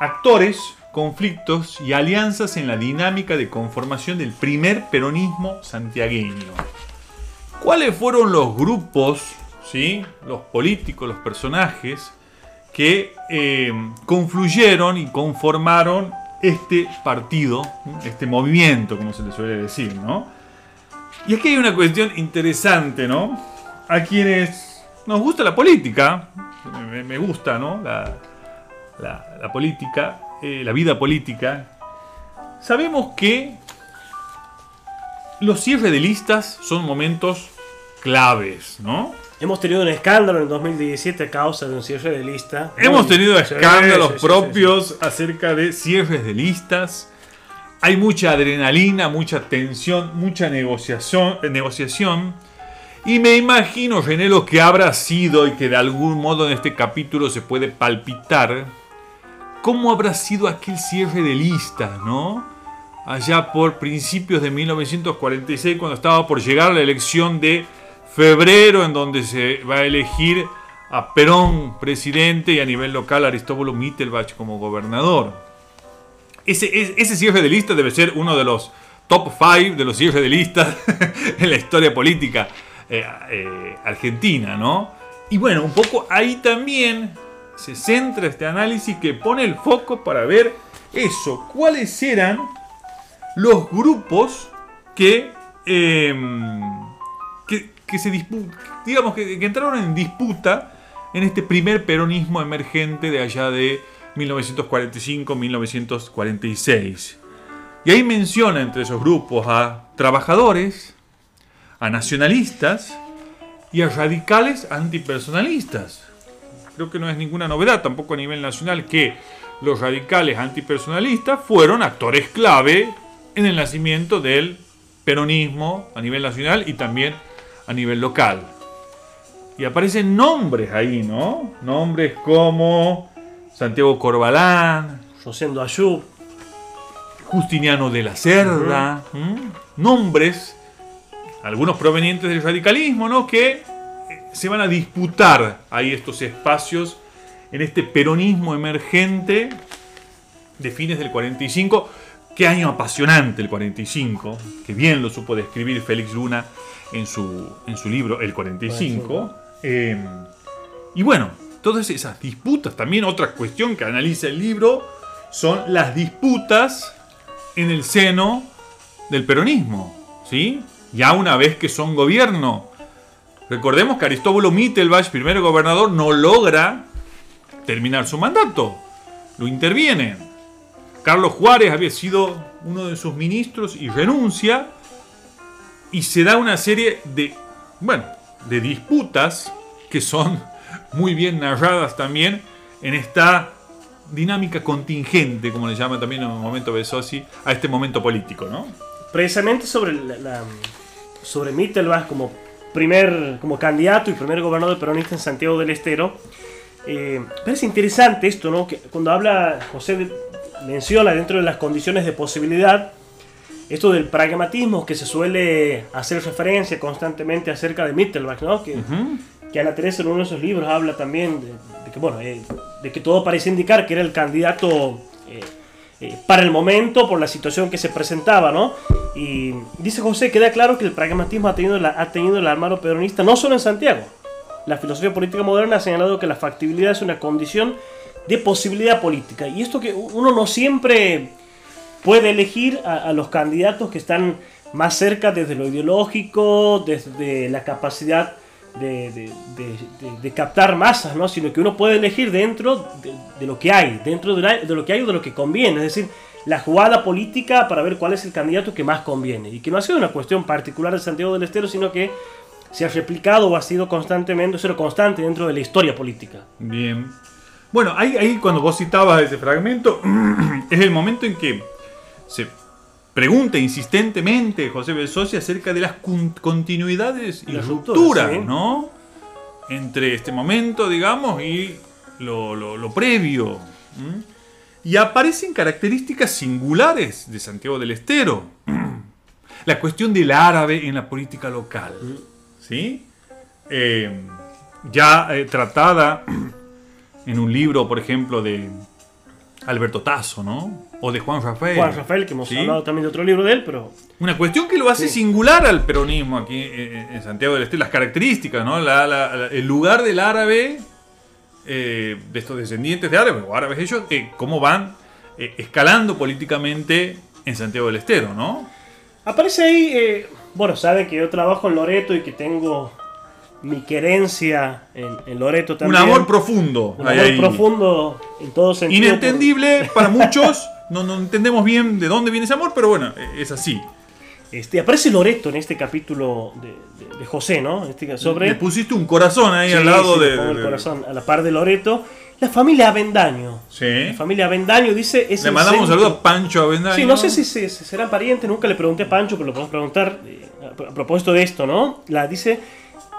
Actores, conflictos y alianzas en la dinámica de conformación del primer peronismo santiagueño. ¿Cuáles fueron los grupos, ¿sí? los políticos, los personajes que eh, confluyeron y conformaron este partido, este movimiento, como se le suele decir, ¿no? Y aquí hay una cuestión interesante, ¿no? A quienes nos gusta la política, me, gusta, ¿no? La política, eh, la vida política, sabemos que los cierres de listas son momentos claves, ¿no? Hemos tenido un escándalo en 2017 a causa de un cierre de lista. Hemos tenido escándalos sí, sí, propios sí, acerca de cierres de listas. Hay mucha adrenalina, mucha tensión, mucha negociación, negociación. Y me imagino, René, lo que habrá sido y que de algún modo en este capítulo se puede palpitar. ¿Cómo habrá sido aquel cierre de listas, no? Allá por principios de 1946, cuando estaba por llegar la elección de febrero en donde se va a elegir a Perón presidente y a nivel local Aristóbulo Mittelbach como gobernador. Ese, ese cierre de lista debe ser uno de los top 5 de los cierres de lista en la historia política eh, eh, argentina, ¿no? Y bueno, un poco ahí también se centra este análisis que pone el foco para ver eso, cuáles eran los grupos que... Eh, que se digamos que, que, entraron en disputa en este primer peronismo emergente de allá de 1945-1946. Y ahí menciona entre esos grupos a trabajadores, a nacionalistas y a radicales antipersonalistas. Creo que no es ninguna novedad tampoco a nivel nacional que los radicales antipersonalistas fueron actores clave en el nacimiento del peronismo a nivel nacional y también a nivel local. Y aparecen nombres ahí, ¿no? Nombres como Santiago Corbalán, Rosendo Ayub, Justiniano de la Cerda, uh -huh. nombres, algunos provenientes del radicalismo, ¿no? Que se van a disputar ahí estos espacios en este peronismo emergente de fines del 45. Qué año apasionante el 45, que bien lo supo describir Félix Luna en su, en su libro El 45. Eh, y bueno, todas esas disputas, también otra cuestión que analiza el libro, son las disputas en el seno del peronismo. ¿sí? Ya una vez que son gobierno. Recordemos que Aristóbulo Mittelbach, primer gobernador, no logra terminar su mandato. lo intervienen. Carlos Juárez había sido uno de sus ministros y renuncia y se da una serie de, bueno, de disputas que son muy bien narradas también en esta dinámica contingente, como le llama también en un momento Besosi, a este momento político, ¿no? Precisamente sobre la, sobre Mittelbach como primer como candidato y primer gobernador peronista en Santiago del Estero. Eh, parece interesante esto, ¿no? Que cuando habla José menciona dentro de las condiciones de posibilidad esto del pragmatismo que se suele hacer referencia constantemente acerca de Mittelbach, ¿no? Que, que Ana Teresa en uno de esos libros habla también de, que, bueno, eh, de que todo parece indicar que era el candidato eh, eh, para el momento por la situación que se presentaba, ¿no? Y dice José, queda claro que el pragmatismo ha tenido, la, ha tenido el armado peronista no solo en Santiago. La filosofía política moderna ha señalado que la factibilidad es una condición de posibilidad política. Y esto que uno no siempre puede elegir a, los candidatos que están más cerca desde lo ideológico, desde la capacidad de, captar masas, ¿no? sino que uno puede elegir dentro de, lo que hay, dentro de, lo que hay o de lo que conviene, es decir, la jugada política para ver cuál es el candidato que más conviene, y que no ha sido una cuestión particular de Santiago del Estero, sino que se ha replicado o ha sido constantemente, o constante dentro de la historia política. Bien. Bueno, ahí cuando vos citabas ese fragmento, es el momento en que se pregunta insistentemente José Belsosi acerca de las continuidades y rupturas, ¿no? Entre este momento, digamos, y lo, previo. Y aparecen características singulares de Santiago del Estero. La cuestión del árabe en la política local. ¿Sí? Eh, ya eh, tratada en un libro, por ejemplo, de Alberto Tasso, ¿no? O de Juan Rafael. Juan Rafael, que hemos hablado también de otro libro de él, pero... Una cuestión que lo hace singular al peronismo aquí en Santiago del Estero, las características, ¿no? el lugar del árabe, eh, de estos descendientes de árabes, o árabes ellos, eh, cómo van eh, escalando políticamente en Santiago del Estero, ¿no? Aparece ahí, bueno, sabe que yo trabajo en Loreto y que tengo mi querencia en, Loreto también. Un amor profundo. Un amor profundo en todo sentido. Inentendible para muchos. No, no entendemos bien de dónde viene ese amor, pero bueno, es así. Este, aparece Loreto en este capítulo de, José, ¿no? Este, sobre... Le pusiste un corazón ahí al lado de, El corazón a la par de Loreto. La familia Avendaño. Sí. La familia Avendaño dice. le mandamos un saludo a Pancho Avendaño. Sí, no sé si, serán parientes, nunca le pregunté a Pancho, pero lo podemos preguntar eh, a propósito de esto, ¿no? La dice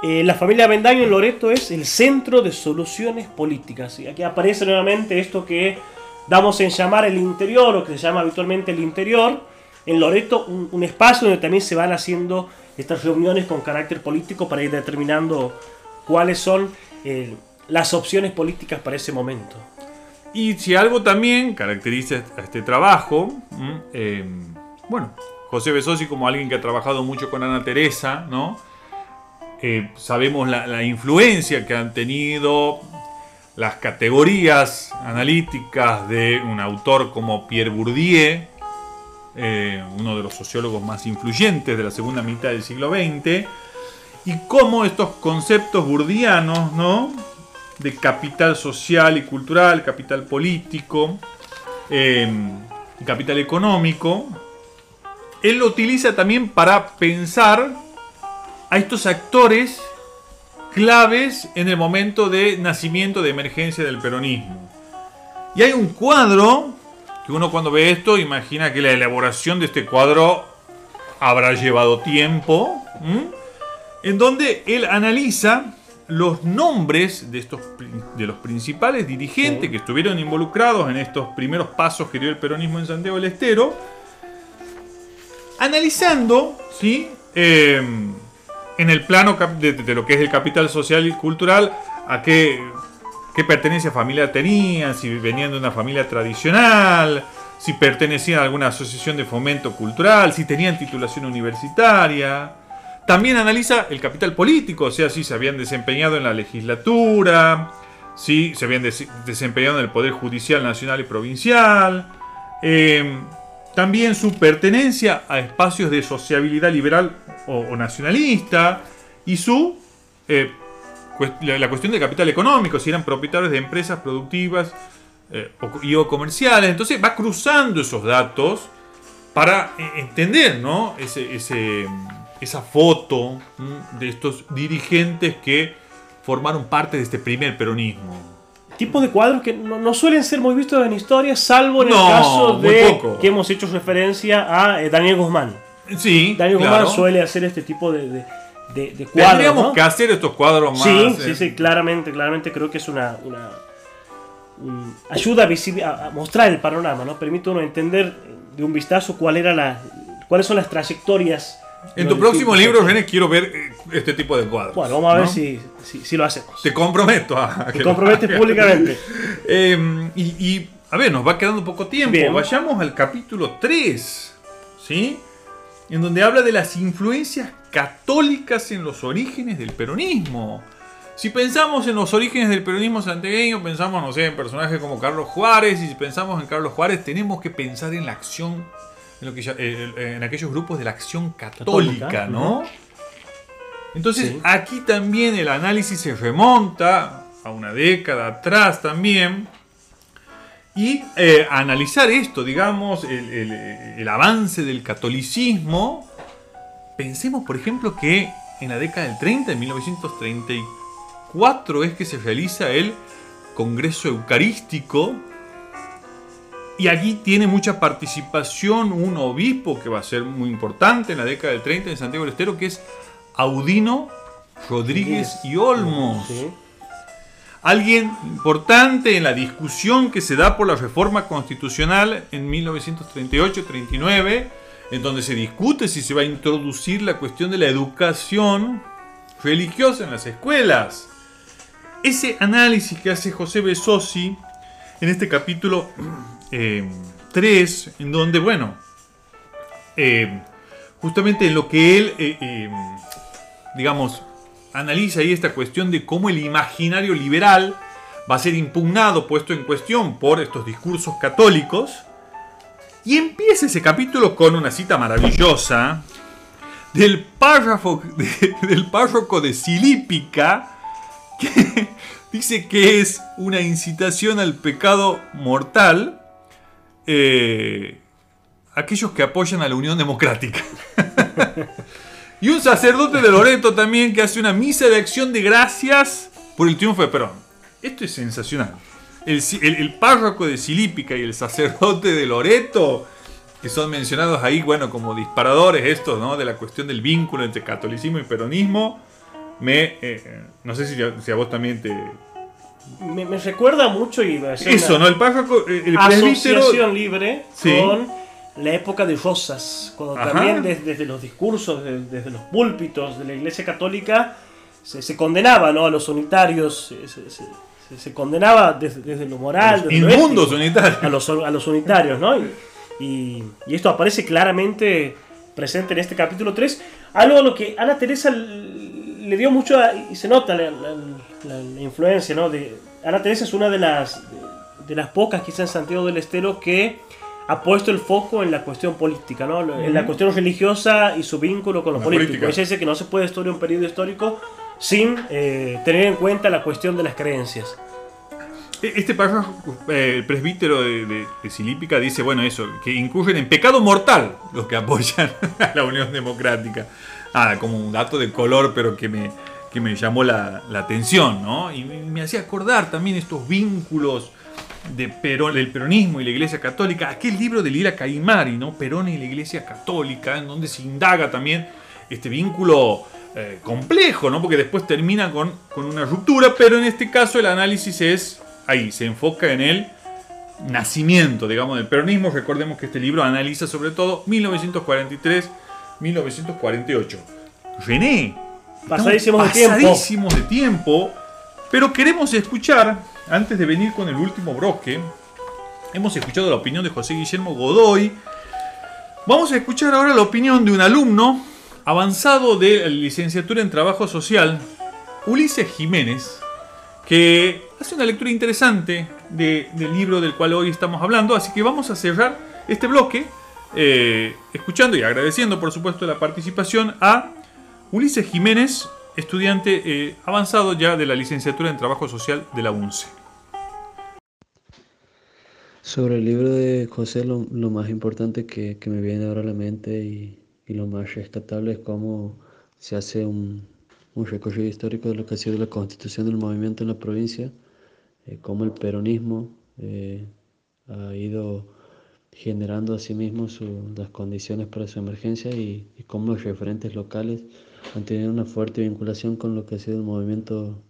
eh, la familia Bendaño en Loreto es el centro de soluciones políticas. Y aquí aparece nuevamente esto que damos en llamar el interior, o que se llama habitualmente el interior. En Loreto, un, espacio donde también se van haciendo estas reuniones con carácter político para ir determinando cuáles son eh, las opciones políticas para ese momento. Y si algo también caracteriza este trabajo, eh, bueno, José Besosi como alguien que ha trabajado mucho con Ana Teresa, ¿no? Eh, sabemos la, influencia que han tenido las categorías analíticas de un autor como Pierre Bourdieu, eh, uno de los sociólogos más influyentes de la segunda mitad del siglo XX, y cómo estos conceptos burdianos, ¿no? de capital social y cultural, capital político, eh, capital económico, él lo utiliza también para pensar a estos actores claves en el momento de nacimiento de emergencia del peronismo. Y hay un cuadro que uno cuando ve esto imagina que la elaboración de este cuadro habrá llevado tiempo, en donde él analiza los nombres de, estos, de los principales dirigentes que estuvieron involucrados en estos primeros pasos que dio el peronismo en Santiago del Estero, analizando ¿sí? Eh, en el plano de, lo que es el capital social y cultural, a qué, qué pertenencia familiar tenían, si venían de una familia tradicional, si pertenecían a alguna asociación de fomento cultural, si tenían titulación universitaria. También analiza el capital político, o sea, si se habían desempeñado en la legislatura, si se habían desempeñado en el Poder Judicial Nacional y Provincial. Eh, también su pertenencia a espacios de sociabilidad liberal o, nacionalista y su eh, la, cuestión del capital económico, si eran propietarios de empresas productivas eh, y o comerciales. Entonces va cruzando esos datos para eh, entender ¿no? ese, esa foto de estos dirigentes que formaron parte de este primer peronismo. Tipo de cuadros que no, suelen ser muy vistos en historia, salvo en el caso de que hemos hecho referencia a eh, Daniel Guzmán. Sí, Daniel Guzmán suele hacer este tipo de, de, de, cuadros. Tendríamos que hacer estos cuadros más. Sí, sí, eh. sí, claramente, claramente creo que es una, una ayuda a, a, mostrar el panorama, ¿no? Permite uno entender de un vistazo cuál era la, cuáles son las trayectorias en tu próximo libro, René, quiero ver eh, este tipo de cuadros. Bueno, vamos a ver si, si, lo hacemos. Te comprometo a. Te comprometes públicamente. Em, y, a ver, nos va quedando poco tiempo. Vayamos al capítulo 3, ¿sí? En donde habla de las influencias católicas en los orígenes del peronismo. Si pensamos en los orígenes del peronismo santiagueño, pensamos, no sé, en personajes como Carlos Juárez. Y si pensamos en Carlos Juárez, tenemos que pensar en la acción en, lo que eh, en aquellos grupos de la acción católica, ¿no? Entonces aquí también el análisis se remonta a una década atrás también. Y eh, analizar esto, digamos, el, el, avance del catolicismo. Pensemos, por ejemplo, que en la década del 30, en 1934, es que se realiza el Congreso Eucarístico y aquí tiene mucha participación un obispo que va a ser muy importante en la década del 30 en Santiago del Estero, que es Audino Rodríguez y Olmos. Alguien importante en la discusión que se da por la reforma constitucional en 1938-39, en donde se discute si se va a introducir la cuestión de la educación religiosa en las escuelas. Ese análisis que hace José Besosi en este capítulo 3, eh, en donde, bueno, eh, justamente en lo que él, eh, digamos, analiza ahí esta cuestión de cómo el imaginario liberal va a ser impugnado, puesto en cuestión por estos discursos católicos. Y empieza ese capítulo con una cita maravillosa del párrafo del párroco de Silípica que dice que es una incitación al pecado mortal eh, aquellos que apoyan a la Unión Democrática. y un sacerdote de Loreto también que hace una misa de acción de gracias por el triunfo de Perón. Esto es sensacional. El, párroco de Silípica y el sacerdote de Loreto, que son mencionados ahí, bueno, como disparadores estos, ¿no? De la cuestión del vínculo entre catolicismo y peronismo, me... Eh, no sé si si a vos también te, me, recuerda mucho y eso, ¿no? El párroco, el asociación libre con la época de Rosas, cuando también desde, los discursos, desde, los púlpitos de la Iglesia Católica se, condenaba, ¿no? A los unitarios, se, condenaba desde, lo moral, desde inmundos unitarios. A los, a los unitarios, ¿no? Y, y, esto aparece claramente presente en este capítulo 3, algo a lo que Ana Teresa le dio mucho, y se nota la, influencia, ¿no? De, Ana Teresa es una de las, de, las pocas, quizás en Santiago del Estero, que ha puesto el foco en la cuestión política, ¿no? En la cuestión religiosa y su vínculo con los políticos. Ella dice que no se puede estudiar un periodo histórico sin eh, tener en cuenta la cuestión de las creencias. E, este párrafo, eh, el presbítero de, de, Silípica dice, bueno, eso, que incurren en pecado mortal los que apoyan a la Unión Democrática. Ah, como un dato de color, pero que me, que me llamó la, atención, ¿no? Y me, hacía acordar también estos vínculos de Perón, del peronismo y la Iglesia Católica, aquel libro de Lira Caimari, ¿no? Perón y la Iglesia Católica, en donde se indaga también este vínculo eh, complejo, ¿no? Porque después termina con, con una ruptura, pero en este caso el análisis es ahí, se enfoca en el nacimiento, digamos, del peronismo. Recordemos que este libro analiza sobre todo 1943-1948. René, Pasadísimos, de tiempo. Pasadísimos de tiempo. Pero queremos escuchar, antes de venir con el último bloque, hemos escuchado la opinión de José Guillermo Godoy. Vamos a escuchar ahora la opinión de un alumno avanzado de licenciatura en Trabajo Social, Ulises Jiménez, que hace una lectura interesante del libro del cual hoy estamos hablando. Así que vamos a cerrar este bloque eh, escuchando y agradeciendo, por supuesto, la participación a Ulises Jiménez, estudiante eh, avanzado ya de la licenciatura en Trabajo Social de la UNCE. Sobre el libro de José, lo, más importante que, me viene ahora a la mente y, y, lo más rescatable es cómo se hace un, un, recorrido histórico de lo que ha sido la constitución del movimiento en la provincia, eh, cómo el peronismo eh, ha ido generando a sí las condiciones para su emergencia y, y cómo los referentes locales han tenido una fuerte vinculación con lo que ha sido el movimiento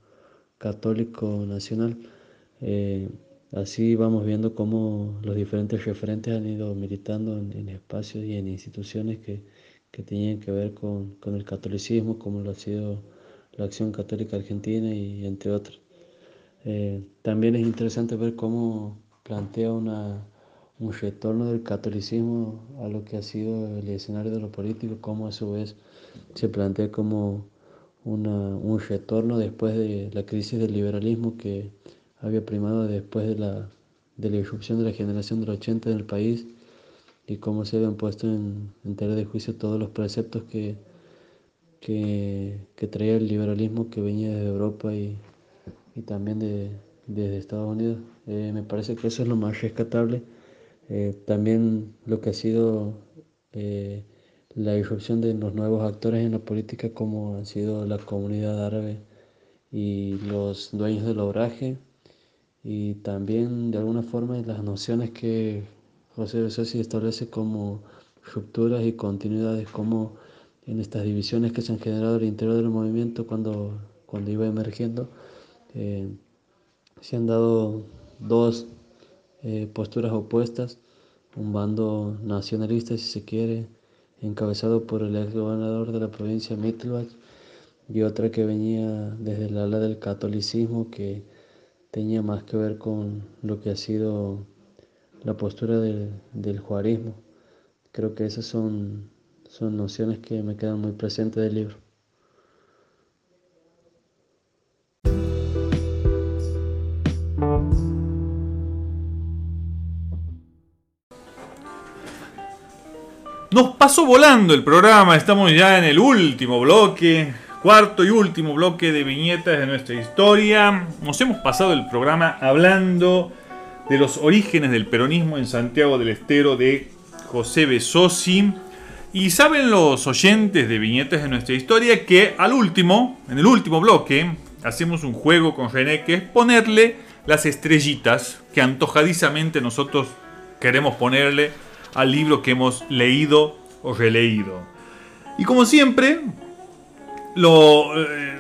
católico nacional. Eh, así vamos viendo cómo los diferentes referentes han ido militando en, espacios y en instituciones que, que tenían que ver con, con, el catolicismo, como lo ha sido la Acción Católica Argentina y entre otros. Eh, también es interesante ver cómo plantea una, un retorno del catolicismo a lo que ha sido el escenario de lo político, cómo a su vez se plantea como una, un retorno después de la crisis del liberalismo que había primado después de la, de la irrupción de la generación del 80 en el país y cómo se habían puesto en, en tela de juicio todos los preceptos que, que, que, traía el liberalismo que venía desde Europa y, y también de, desde Estados Unidos. Eh, me parece que eso es lo más rescatable eh, también lo que ha sido eh, la irrupción de los nuevos actores en la política como han sido la comunidad árabe y los dueños del obraje. Y también de alguna forma las nociones que José Besosi establece como rupturas y continuidades como en estas divisiones que se han generado al interior del movimiento cuando, cuando iba emergiendo eh, se han dado dos eh, posturas opuestas, un bando nacionalista, si se quiere, encabezado por el ex gobernador de la provincia Mittelbach, y otra que venía desde el ala del catolicismo, que tenía más que ver con lo que ha sido la postura del, del juarismo. Creo que esas son, son nociones que me quedan muy presentes del libro. Nos pasó volando el programa, estamos ya en el último bloque, cuarto y último bloque de viñetas de nuestra historia. Nos hemos pasado el programa hablando de los orígenes del peronismo en Santiago del Estero de José Besosi. Y saben los oyentes de viñetas de nuestra historia que al último, en el último bloque, hacemos un juego con René que es ponerle las estrellitas que antojadizamente nosotros queremos ponerle al libro que hemos leído o releído. Y como siempre, lo eh,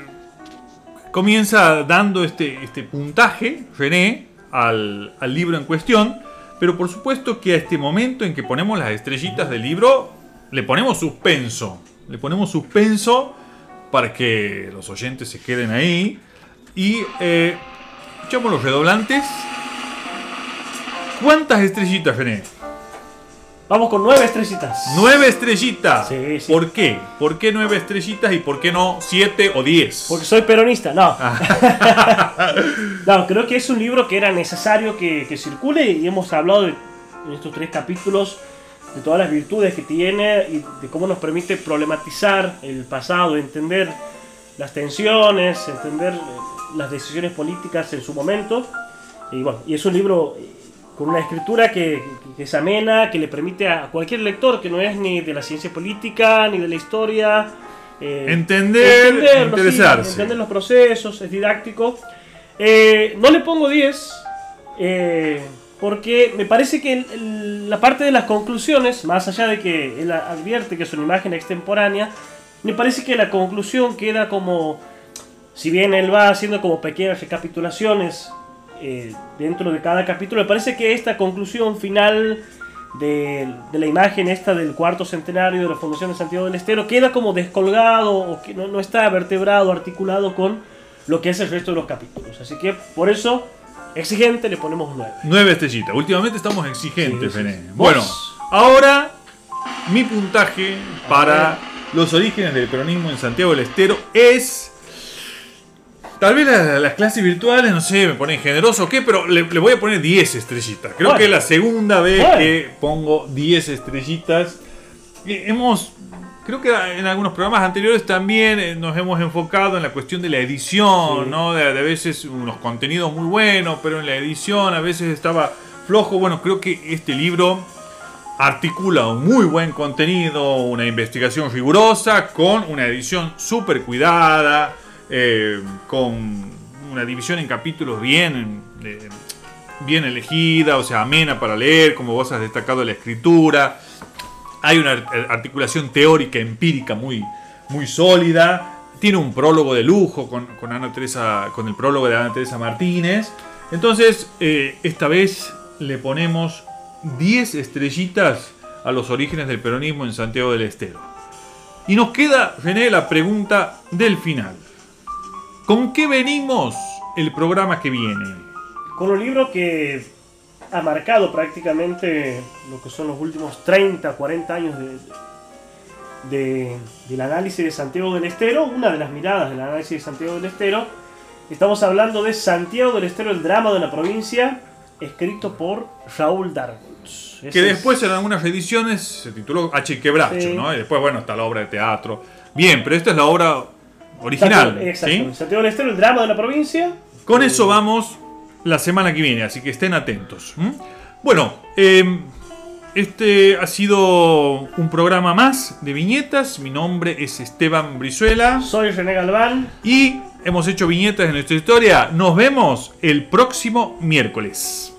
comienza dando este, este puntaje, René, al, al libro en cuestión, pero por supuesto que a este momento en que ponemos las estrellitas del libro, le ponemos suspenso. Le ponemos suspenso para que los oyentes se queden ahí. Y eh, echamos los redoblantes. ¿Cuántas estrellitas, René? Vamos con nueve estrellitas. Nueve estrellitas. Sí, sí. ¿Por qué? ¿Por qué nueve estrellitas y por qué no siete o diez? Porque soy peronista, no. Ah. no, creo que es un libro que era necesario que, circule y hemos hablado en estos tres capítulos de todas las virtudes que tiene y de cómo nos permite problematizar el pasado, entender las tensiones, entender las decisiones políticas en su momento. Y bueno, y es un libro con una escritura que, que, es amena, que le permite a cualquier lector que no es ni de la ciencia política ni de la historia eh, entender, interesarse. entender los procesos, es didáctico. Eh, no le pongo 10 eh, porque me parece que la parte de las conclusiones, más allá de que él advierte que es una imagen extemporánea, me parece que la conclusión queda como, si bien él va haciendo como pequeñas recapitulaciones eh, dentro de cada capítulo. Me parece que esta conclusión final de, la imagen esta del cuarto centenario de la Fundación de Santiago del Estero queda como descolgado o que no, está vertebrado, articulado con lo que es el resto de los capítulos. Así que por eso, exigente, le ponemos nueve. Nueve estrellitas. Últimamente estamos exigentes, Bueno, ahora mi puntaje para los orígenes del peronismo en Santiago del Estero es Tal vez las, clases virtuales, no sé, me ponen generoso o qué, pero le, voy a poner 10 estrellitas. Creo que es la segunda vez que pongo 10 estrellitas. Hemos, creo que en algunos programas anteriores también eh, nos hemos enfocado en la cuestión de la edición, ¿no? De, a veces unos contenidos muy buenos, pero en la edición a veces estaba flojo. Bueno, creo que este libro articula un muy buen contenido, una investigación rigurosa, con una edición súper cuidada, eh, con una división en capítulos bien, eh, bien elegida, o sea, amena para leer, como vos has destacado la escritura. Hay una articulación teórica, empírica muy, muy sólida. Tiene un prólogo de lujo con, Ana Teresa, con el prólogo de Ana Teresa Martínez. Entonces, eh, esta vez le ponemos 10 estrellitas a los orígenes del peronismo en Santiago del Estero. Y nos queda, René, la pregunta del final. ¿Con qué venimos el programa que viene? Con un libro que ha marcado prácticamente lo que son los últimos 30, 40 años de, del análisis de Santiago del Estero, una de las miradas del análisis de Santiago del Estero. Estamos hablando de Santiago del Estero, el drama de la provincia, escrito por Raúl Dargutz. Que después en algunas ediciones se tituló H. Quebracho, ¿no? Y después, bueno, está la obra de teatro. Bien, pero esta es la obra original. Exacto, Santiago del Estero, el drama de la provincia. Con eso vamos la semana que viene, así que estén atentos. Bueno, em, este ha sido un programa más de viñetas. Mi nombre es Esteban Brizuela. Soy René Galván. Y hemos hecho viñetas en nuestra historia. Nos vemos el próximo miércoles.